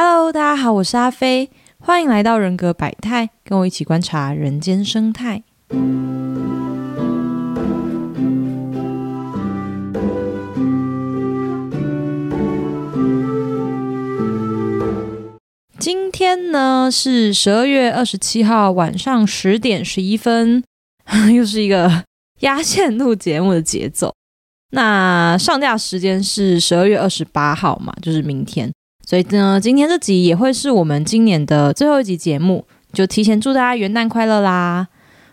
Hello，大家好，我是阿飞，欢迎来到人格百态，跟我一起观察人间生态。今天呢是十二月二十七号晚上十点十一分，又是一个压线录节目的节奏。那上架时间是十二月二十八号嘛，就是明天。所以呢，今天这集也会是我们今年的最后一集节目，就提前祝大家元旦快乐啦！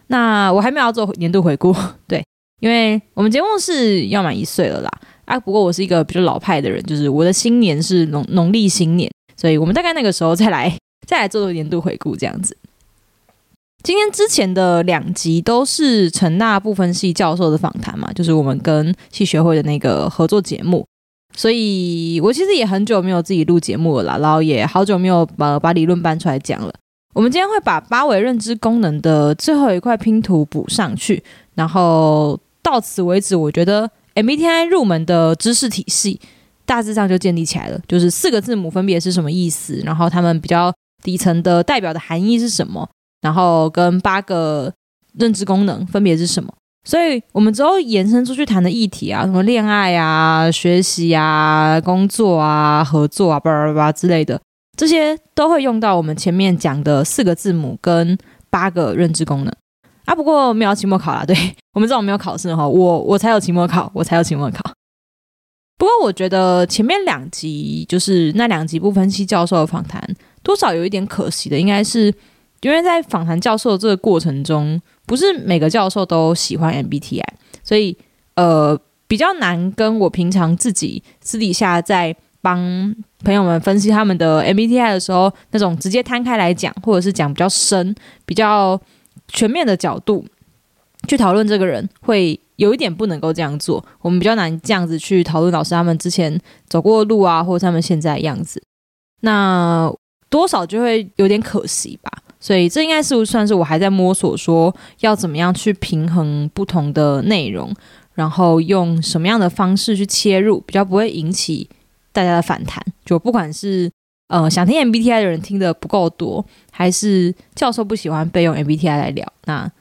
那我还没有要做年度回顾，对，因为我们节目是要满一岁了啦。啊，不过我是一个比较老派的人，就是我的新年是农农历新年，所以我们大概那个时候再来 再来做做年度回顾这样子。今天之前的两集都是成大部分系教授的访谈嘛，就是我们跟系学会的那个合作节目。所以我其实也很久没有自己录节目了啦，然后也好久没有把把理论搬出来讲了。我们今天会把八维认知功能的最后一块拼图补上去，然后到此为止，我觉得 MBTI 入门的知识体系大致上就建立起来了。就是四个字母分别是什么意思，然后它们比较底层的代表的含义是什么，然后跟八个认知功能分别是什么。所以，我们之后延伸出去谈的议题啊，什么恋爱啊、学习啊、工作啊、合作啊，巴拉巴拉之类的，这些都会用到我们前面讲的四个字母跟八个认知功能啊。不过没有期末考啦，对 我们这种没有考试哈，我我才有期末考，我才有期末考。不过我觉得前面两集就是那两集不分析教授的访谈，多少有一点可惜的，应该是因为在访谈教授这个过程中。不是每个教授都喜欢 MBTI，所以呃比较难跟我平常自己私底下在帮朋友们分析他们的 MBTI 的时候，那种直接摊开来讲，或者是讲比较深、比较全面的角度去讨论这个人，会有一点不能够这样做。我们比较难这样子去讨论老师他们之前走过的路啊，或者他们现在的样子，那多少就会有点可惜吧。所以这应该是算是我还在摸索，说要怎么样去平衡不同的内容，然后用什么样的方式去切入，比较不会引起大家的反弹。就不管是呃想听 MBTI 的人听的不够多，还是教授不喜欢被用 MBTI 来聊，那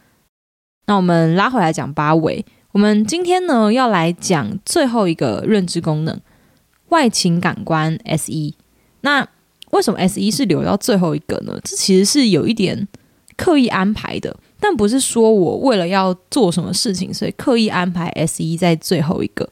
那我们拉回来讲八维。我们今天呢要来讲最后一个认知功能——外情感官 S E。那为什么 S 一是留到最后一个呢？这其实是有一点刻意安排的，但不是说我为了要做什么事情，所以刻意安排 S 一在最后一个。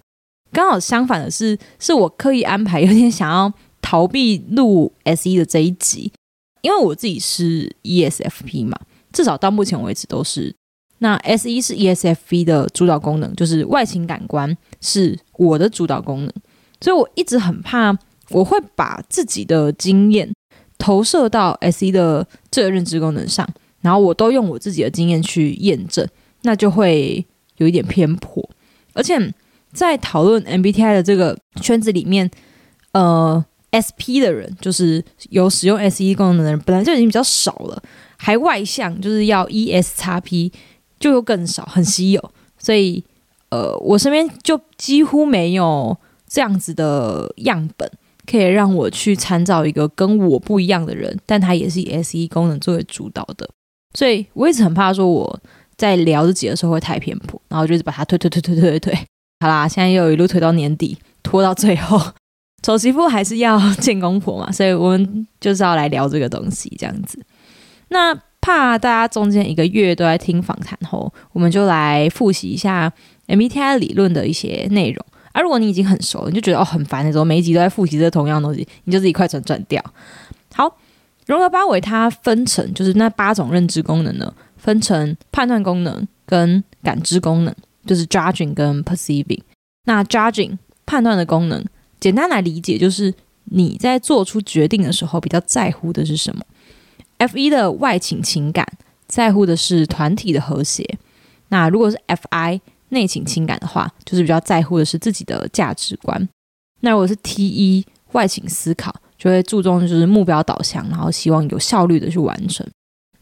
刚好相反的是，是我刻意安排，有点想要逃避录 S 一的这一集，因为我自己是 ESFP 嘛，至少到目前为止都是。那 S 一是 ESFP 的主导功能，就是外情感官是我的主导功能，所以我一直很怕。我会把自己的经验投射到 S E 的这个认知功能上，然后我都用我自己的经验去验证，那就会有一点偏颇。而且在讨论 M B T I 的这个圈子里面，呃，S P 的人就是有使用 S E 功能的人，本来就已经比较少了，还外向就是要 E S 叉 P 就又更少，很稀有。所以，呃，我身边就几乎没有这样子的样本。可以让我去参照一个跟我不一样的人，但他也是以 S E 功能作为主导的，所以我一直很怕说我在聊自己的时候会太偏颇，然后就是把它推推推推推推推，好啦，现在又一路推到年底，拖到最后，丑媳妇还是要见公婆嘛，所以我们就是要来聊这个东西这样子。那怕大家中间一个月都在听访谈后，我们就来复习一下 M B T I 理论的一些内容。而如果你已经很熟了，你就觉得哦很烦的时候，每一集都在复习这同样东西，你就自己快转转掉。好，荣格八维它分成就是那八种认知功能呢，分成判断功能跟感知功能，就是 judging 跟 perceiving。那 judging 判断的功能，简单来理解就是你在做出决定的时候比较在乎的是什么。F 一的外倾情感在乎的是团体的和谐。那如果是 F I。内倾情感的话，就是比较在乎的是自己的价值观。那如果是 T 一外倾思考，就会注重就是目标导向，然后希望有效率的去完成。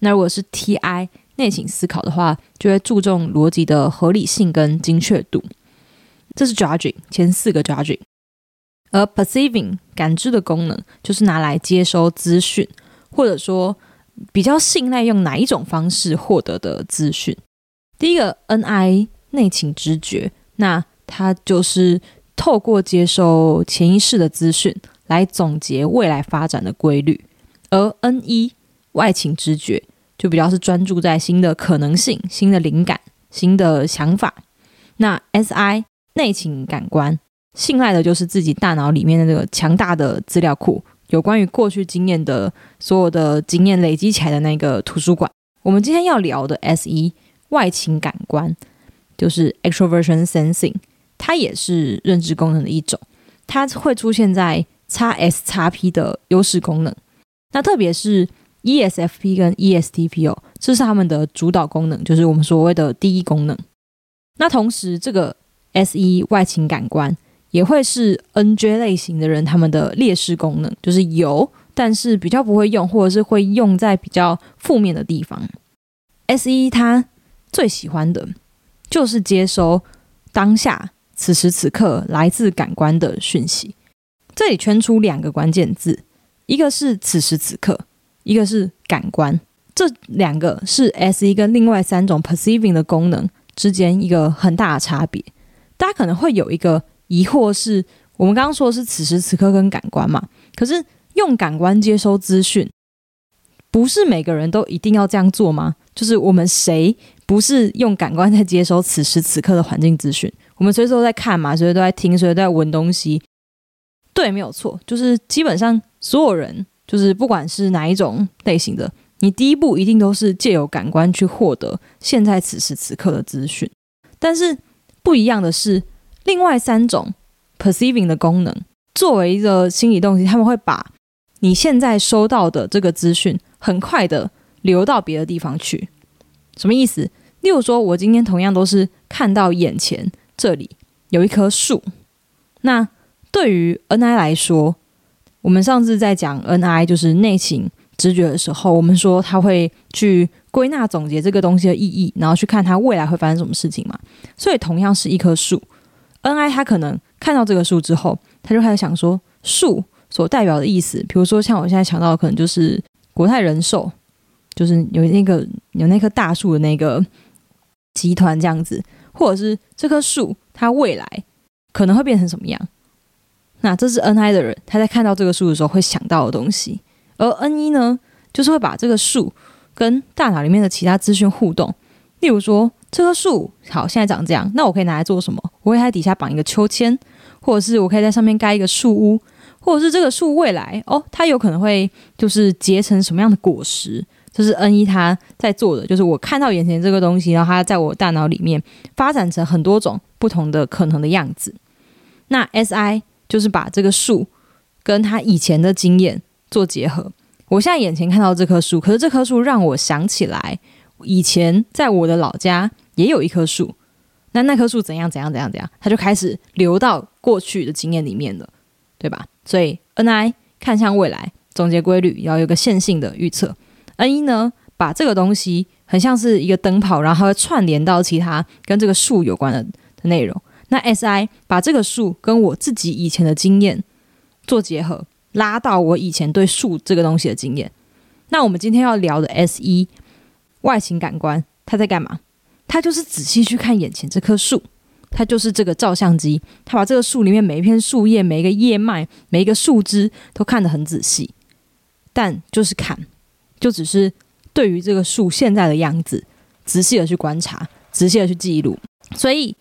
那如果是 T I 内倾思考的话，就会注重逻辑的合理性跟精确度。这是 Judging 前四个 Judging。而 perceiving 感知的功能就是拿来接收资讯，或者说比较信赖用哪一种方式获得的资讯。第一个 NI 内情知觉，那它就是透过接收潜意识的资讯来总结未来发展的规律，而 NE 外情知觉就比较是专注在新的可能性、新的灵感、新的想法。那 SI 内情感官。信赖的就是自己大脑里面的那个强大的资料库，有关于过去经验的所有的经验累积起来的那个图书馆。我们今天要聊的 S 一外情感官，就是 Extroversion Sensing，它也是认知功能的一种，它会出现在 x S x P 的优势功能。那特别是 ESFP 跟 ESTP 哦，这是他们的主导功能，就是我们所谓的第一功能。那同时，这个 S E 外情感官。也会是 NJ 类型的人，他们的劣势功能就是有，但是比较不会用，或者是会用在比较负面的地方。S E 他最喜欢的就是接收当下此时此刻来自感官的讯息。这里圈出两个关键字，一个是此时此刻，一个是感官。这两个是 S 一跟另外三种 perceiving 的功能之间一个很大的差别。大家可能会有一个。疑惑是我们刚刚说的是此时此刻跟感官嘛？可是用感官接收资讯，不是每个人都一定要这样做吗？就是我们谁不是用感官在接收此时此刻的环境资讯？我们随时都在看嘛，随时都在听，随时都在闻东西。对，没有错，就是基本上所有人，就是不管是哪一种类型的，你第一步一定都是借由感官去获得现在此时此刻的资讯。但是不一样的是。另外三种 perceiving 的功能，作为一个心理动机，他们会把你现在收到的这个资讯，很快的流到别的地方去。什么意思？例如说，我今天同样都是看到眼前这里有一棵树，那对于 N I 来说，我们上次在讲 N I 就是内情直觉的时候，我们说他会去归纳总结这个东西的意义，然后去看它未来会发生什么事情嘛。所以，同样是一棵树。N I 他可能看到这个树之后，他就开始想说树所代表的意思，比如说像我现在想到的，可能就是国泰人寿，就是有那个有那棵大树的那个集团这样子，或者是这棵树它未来可能会变成什么样？那这是 N I 的人他在看到这个树的时候会想到的东西，而 N 一呢，就是会把这个树跟大脑里面的其他资讯互动，例如说。这棵树好，现在长这样，那我可以拿来做什么？我会在底下绑一个秋千，或者是我可以在上面盖一个树屋，或者是这个树未来哦，它有可能会就是结成什么样的果实？这是 N 一他在做的，就是我看到眼前这个东西，然后它在我大脑里面发展成很多种不同的可能的样子。那 S I 就是把这个树跟他以前的经验做结合。我现在眼前看到这棵树，可是这棵树让我想起来。以前在我的老家也有一棵树，那那棵树怎样怎样怎样怎样，它就开始流到过去的经验里面了，对吧？所以 N I 看向未来，总结规律，要有个线性的预测。N 一呢，把这个东西很像是一个灯泡，然后它会串联到其他跟这个树有关的的内容。那 S I 把这个树跟我自己以前的经验做结合，拉到我以前对树这个东西的经验。那我们今天要聊的 S 一。外形感官，他在干嘛？他就是仔细去看眼前这棵树，他就是这个照相机，他把这个树里面每一片树叶、每一个叶脉、每一个树枝都看得很仔细，但就是看，就只是对于这个树现在的样子，仔细的去观察，仔细的去记录。所以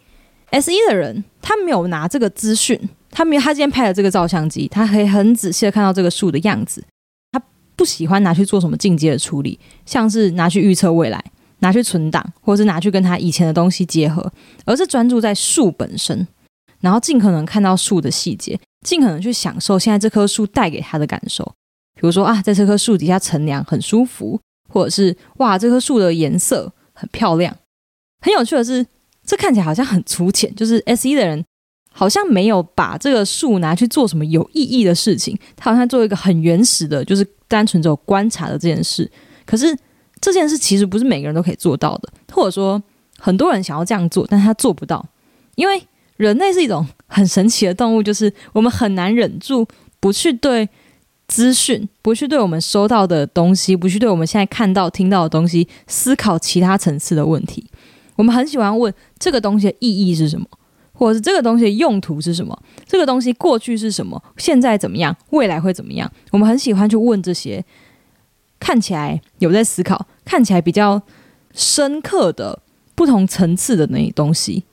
S 一的人，他没有拿这个资讯，他没有他今天拍的这个照相机，他可以很仔细的看到这个树的样子。他不喜欢拿去做什么进阶的处理，像是拿去预测未来、拿去存档，或是拿去跟他以前的东西结合，而是专注在树本身，然后尽可能看到树的细节，尽可能去享受现在这棵树带给他的感受。比如说啊，在这棵树底下乘凉很舒服，或者是哇，这棵树的颜色很漂亮。很有趣的是，这看起来好像很粗浅，就是 S 一的人。好像没有把这个树拿去做什么有意义的事情，他好像做一个很原始的，就是单纯只有观察的这件事。可是这件事其实不是每个人都可以做到的，或者说很多人想要这样做，但他做不到。因为人类是一种很神奇的动物，就是我们很难忍住不去对资讯，不去对我们收到的东西，不去对我们现在看到、听到的东西思考其他层次的问题。我们很喜欢问这个东西的意义是什么，或者是这个东西的用途是什么，这个东西过去是什么，现在怎么样，未来会怎么样？我们很喜欢去问这些看起来有在思考、看起来比较深刻的不同层次的那东西，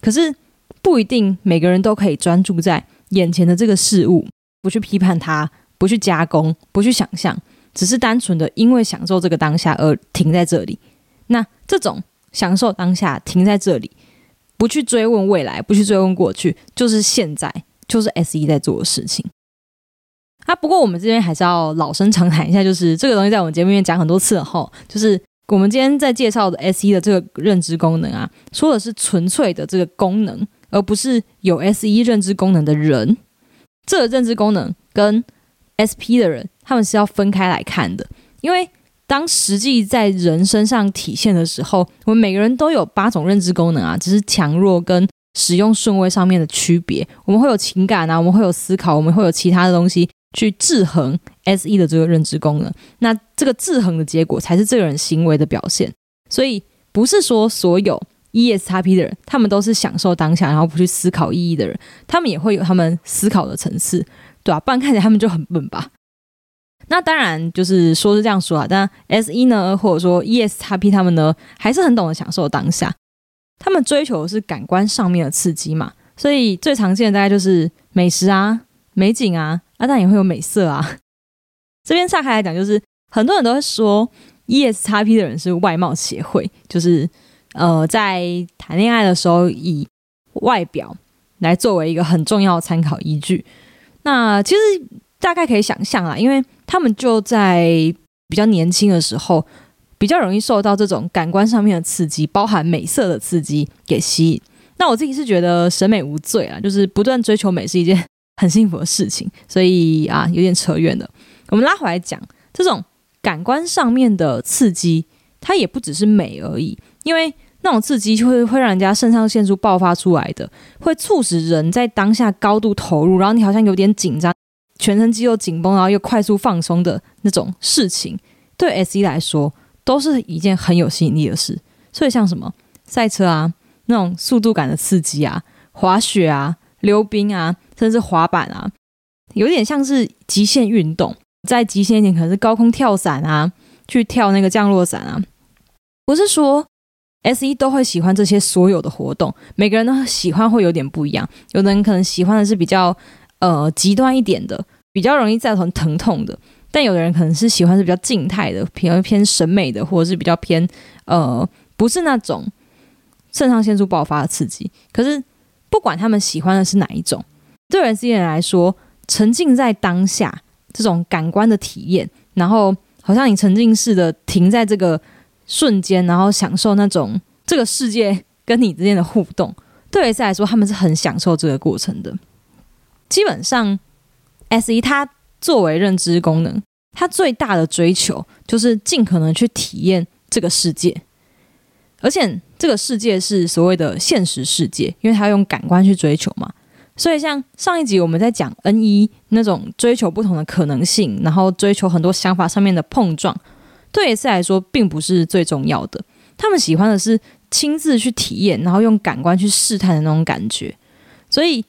可是。不一定每个人都可以专注在眼前的这个事物，不去批判它，不去加工，不去想象，只是单纯的因为享受这个当下而停在这里。那这种享受当下停在这里，不去追问未来，不去追问过去，就是现在，就是 S E 在做的事情。啊，不过我们这边还是要老生常谈一下，就是这个东西在我们节目里面讲很多次了哈，就是我们今天在介绍的 S E 的这个认知功能啊，说的是纯粹的这个功能。而不是有 S E 认知功能的人，这个认知功能跟 S P 的人，他们是要分开来看的。因为当实际在人身上体现的时候，我们每个人都有八种认知功能啊，只是强弱跟使用顺位上面的区别。我们会有情感啊，我们会有思考，我们会有其他的东西去制衡 S E 的这个认知功能。那这个制衡的结果，才是这个人行为的表现。所以不是说所有。E S X P 的人，他们都是享受当下，然后不去思考意义的人。他们也会有他们思考的层次，对吧？不然看起来他们就很笨吧？那当然，就是说是这样说啊。但 S 一呢，或者说 E S X P 他们呢，还是很懂得享受当下。他们追求的是感官上面的刺激嘛，所以最常见的大概就是美食啊、美景啊，啊，但也会有美色啊。这边岔开来讲，就是很多人都会说 E S X P 的人是外貌协会，就是。呃，在谈恋爱的时候，以外表来作为一个很重要的参考依据。那其实大概可以想象啦，因为他们就在比较年轻的时候，比较容易受到这种感官上面的刺激，包含美色的刺激给吸引。那我自己是觉得审美无罪啊，就是不断追求美是一件很幸福的事情。所以啊，有点扯远了。我们拉回来讲，这种感官上面的刺激，它也不只是美而已。因为那种刺激会会让人家肾上腺素爆发出来的，会促使人在当下高度投入，然后你好像有点紧张，全身肌肉紧绷，然后又快速放松的那种事情，对 S E 来说都是一件很有吸引力的事。所以像什么赛车啊，那种速度感的刺激啊，滑雪啊，溜冰啊，甚至滑板啊，有点像是极限运动。在极限一点，可能是高空跳伞啊，去跳那个降落伞啊，不是说。S 一都会喜欢这些所有的活动，每个人的喜欢会有点不一样。有的人可能喜欢的是比较呃极端一点的，比较容易造成疼痛的；但有的人可能是喜欢是比较静态的，偏偏审美的，或者是比较偏呃不是那种肾上腺素爆发的刺激。可是不管他们喜欢的是哪一种，对 S 一人来说，沉浸在当下这种感官的体验，然后好像你沉浸式的停在这个。瞬间，然后享受那种这个世界跟你之间的互动，对 S 来说，他们是很享受这个过程的。基本上，S 一它作为认知功能，它最大的追求就是尽可能去体验这个世界，而且这个世界是所谓的现实世界，因为它用感官去追求嘛。所以，像上一集我们在讲 N 一那种追求不同的可能性，然后追求很多想法上面的碰撞。对 S 来说，并不是最重要的。他们喜欢的是亲自去体验，然后用感官去试探的那种感觉。所以，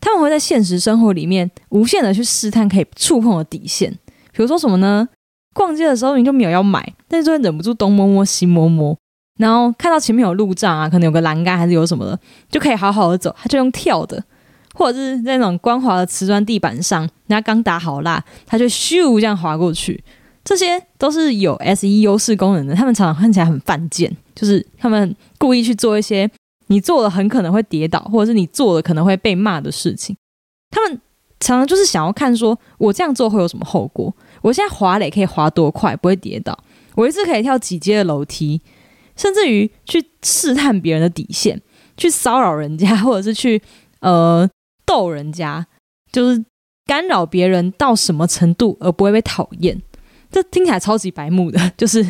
他们会在现实生活里面无限的去试探可以触碰的底线。比如说什么呢？逛街的时候你就没有要买，但是就会忍不住东摸摸西摸摸，然后看到前面有路障啊，可能有个栏杆还是有什么的，就可以好好的走。他就用跳的，或者是在那种光滑的瓷砖地板上，人家刚打好蜡，他就咻这样滑过去。这些都是有 S E 优势功能的，他们常常看起来很犯贱，就是他们故意去做一些你做了很可能会跌倒，或者是你做了可能会被骂的事情。他们常常就是想要看，说我这样做会有什么后果？我现在滑垒可以滑多快不会跌倒？我一次可以跳几阶的楼梯？甚至于去试探别人的底线，去骚扰人家，或者是去呃逗人家，就是干扰别人到什么程度而不会被讨厌？这听起来超级白目的，就是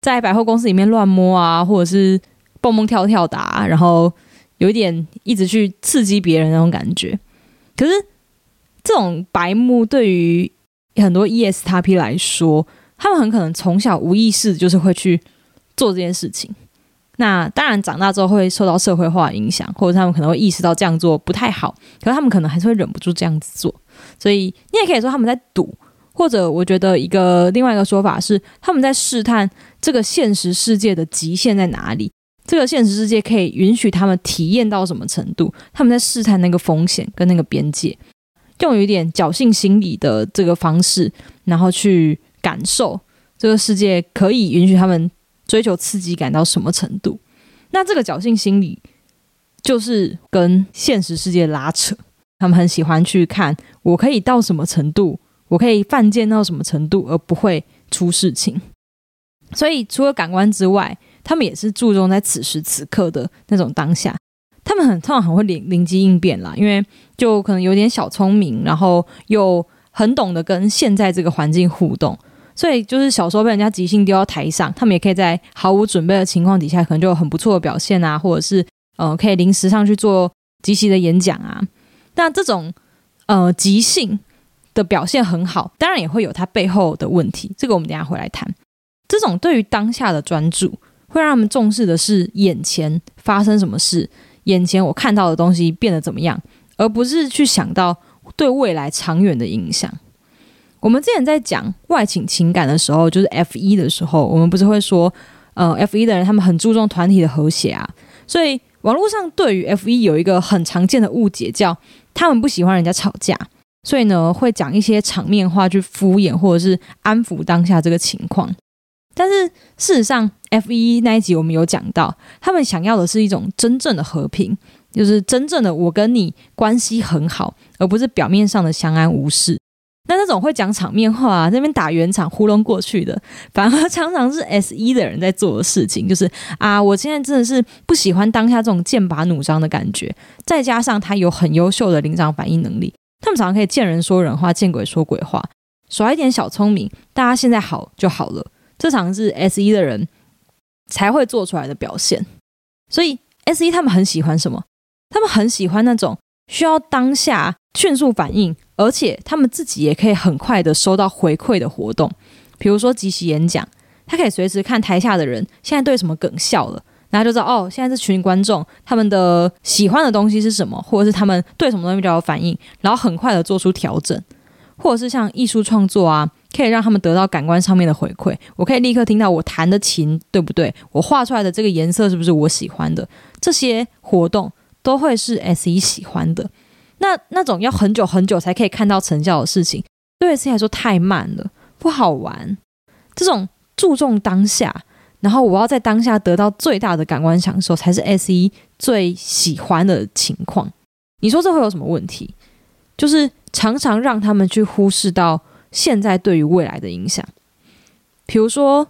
在百货公司里面乱摸啊，或者是蹦蹦跳跳的，然后有一点一直去刺激别人那种感觉。可是这种白目对于很多 ESTP 来说，他们很可能从小无意识就是会去做这件事情。那当然，长大之后会受到社会化影响，或者他们可能会意识到这样做不太好，可是他们可能还是会忍不住这样子做。所以你也可以说他们在赌，或者我觉得一个另外一个说法是他们在试探这个现实世界的极限在哪里，这个现实世界可以允许他们体验到什么程度，他们在试探那个风险跟那个边界，用有一点侥幸心理的这个方式，然后去感受这个世界可以允许他们。追求刺激感到什么程度？那这个侥幸心理就是跟现实世界拉扯。他们很喜欢去看我可以到什么程度，我可以犯贱到什么程度而不会出事情。所以除了感官之外，他们也是注重在此时此刻的那种当下。他们很通常很会灵灵机应变啦，因为就可能有点小聪明，然后又很懂得跟现在这个环境互动。所以就是小时候被人家即兴丢到台上，他们也可以在毫无准备的情况底下，可能就有很不错的表现啊，或者是呃可以临时上去做即兴的演讲啊。那这种呃即兴的表现很好，当然也会有它背后的问题，这个我们等下回来谈。这种对于当下的专注，会让他们重视的是眼前发生什么事，眼前我看到的东西变得怎么样，而不是去想到对未来长远的影响。我们之前在讲外倾情感的时候，就是 F 一的时候，我们不是会说，呃，F 一的人他们很注重团体的和谐啊。所以网络上对于 F 一有一个很常见的误解，叫他们不喜欢人家吵架，所以呢会讲一些场面话去敷衍或者是安抚当下这个情况。但是事实上，F 一那一集我们有讲到，他们想要的是一种真正的和平，就是真正的我跟你关系很好，而不是表面上的相安无事。那那种会讲场面话，啊那边打圆场糊弄过去的，反而常常是 S 一的人在做的事情。就是啊，我现在真的是不喜欢当下这种剑拔弩张的感觉。再加上他有很优秀的临场反应能力，他们常常可以见人说人话，见鬼说鬼话，耍一点小聪明，大家现在好就好了。这常是 S 一的人才会做出来的表现。所以 S 一他们很喜欢什么？他们很喜欢那种需要当下迅速反应。而且他们自己也可以很快的收到回馈的活动，比如说即席演讲，他可以随时看台下的人现在对什么梗笑了，然后就知道哦，现在是群观众他们的喜欢的东西是什么，或者是他们对什么东西比较有反应，然后很快的做出调整，或者是像艺术创作啊，可以让他们得到感官上面的回馈，我可以立刻听到我弹的琴对不对，我画出来的这个颜色是不是我喜欢的，这些活动都会是 S 一喜欢的。那那种要很久很久才可以看到成效的事情，对 S E 来说太慢了，不好玩。这种注重当下，然后我要在当下得到最大的感官享受，才是 S 一最喜欢的情况。你说这会有什么问题？就是常常让他们去忽视到现在对于未来的影响。比如说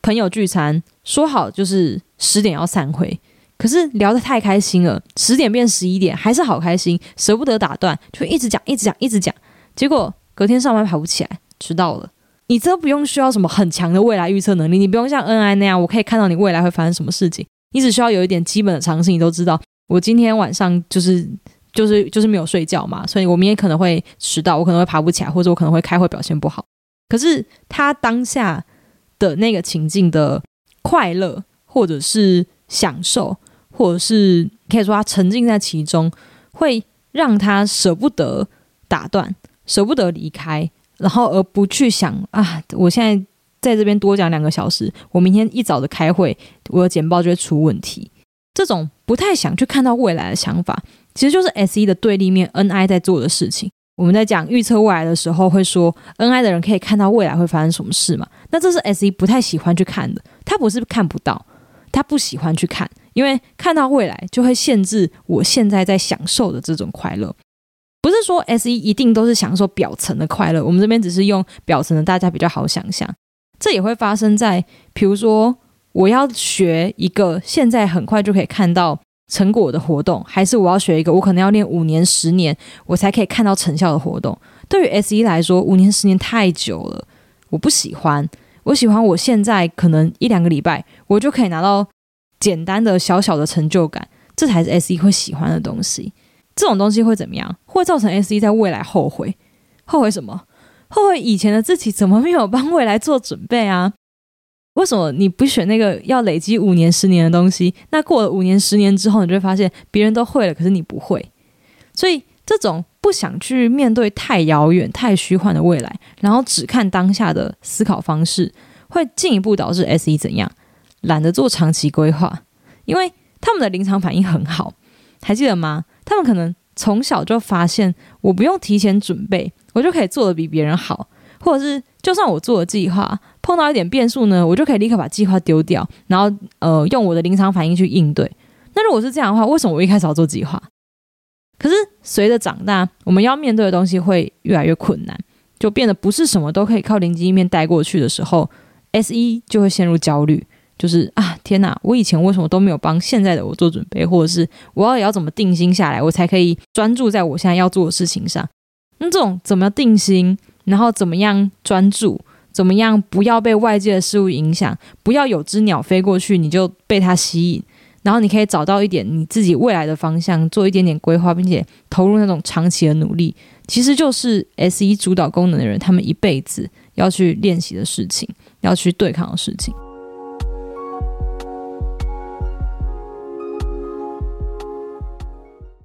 朋友聚餐，说好就是十点要散会。可是聊得太开心了，十点变十一点，还是好开心，舍不得打断，就一直讲，一直讲，一直讲。结果隔天上班跑不起来，迟到了。你这不用需要什么很强的未来预测能力，你不用像 N I 那样，我可以看到你未来会发生什么事情。你只需要有一点基本的常识，你都知道。我今天晚上就是就是就是没有睡觉嘛，所以我明天可能会迟到，我可能会爬不起来，或者我可能会开会表现不好。可是他当下的那个情境的快乐，或者是享受。或者是可以说他沉浸在其中，会让他舍不得打断，舍不得离开，然后而不去想啊，我现在在这边多讲两个小时，我明天一早的开会，我的简报就会出问题。这种不太想去看到未来的想法，其实就是 S 一的对立面 N I 在做的事情。我们在讲预测未来的时候，会说 N I 的人可以看到未来会发生什么事嘛？那这是 S 一不太喜欢去看的，他不是看不到，他不喜欢去看。因为看到未来就会限制我现在在享受的这种快乐，说 S 一一定都是享受表层的快乐，我们这边只是用表层的，大家比较好想象。这也会发生在，比如说我要学一个现在很快就可以看到成果的活动，还是我要学一个我可能要练五年、十年我才可以看到成效的活动。对于 S 一来说，五年、十年太久了，我不喜欢。我喜欢我现在可能一两个礼拜，我就可以拿到。简单的小小的成就感，这才是 S E 会喜欢的东西。这种东西会怎么样？会造成 S E 在未来后悔，后悔什么？后悔以前的自己怎么没有帮未来做准备啊？为什么你不选那个要累积五年、十年的东西？那过了五年、十年之后，你就会发现别人都会了，可是你不会。所以这种不想去面对太遥远、太虚幻的未来，然后只看当下的思考方式，会进一步导致 S E 怎样？懒得做长期规划，因为他们的临场反应很好，还记得吗？他们可能从小就发现，我不用提前准备，我就可以做的比别人好，或者是就算我做了计划，碰到一点变数呢，我就可以立刻把计划丢掉，然后呃用我的临场反应去应对。那如果是这样的话，为什么我一开始要做计划？可是随着长大，我们要面对的东西会越来越困难，就变得不是什么都可以靠灵机一面带过去的时候，S 一就会陷入焦虑。就是啊，天哪！我以前为什么都没有帮现在的我做准备，或者是我要也要怎么定心下来，我才可以专注在我现在要做的事情上？那这种怎么定心，然后怎么样专注，怎么样不要被外界的事物影响，不要有只鸟飞过去你就被它吸引，然后你可以找到一点你自己未来的方向，做一点点规划，并且投入那种长期的努力，其实就是 S 一主导功能的人他们一辈子要去练习的事情，要去对抗的事情。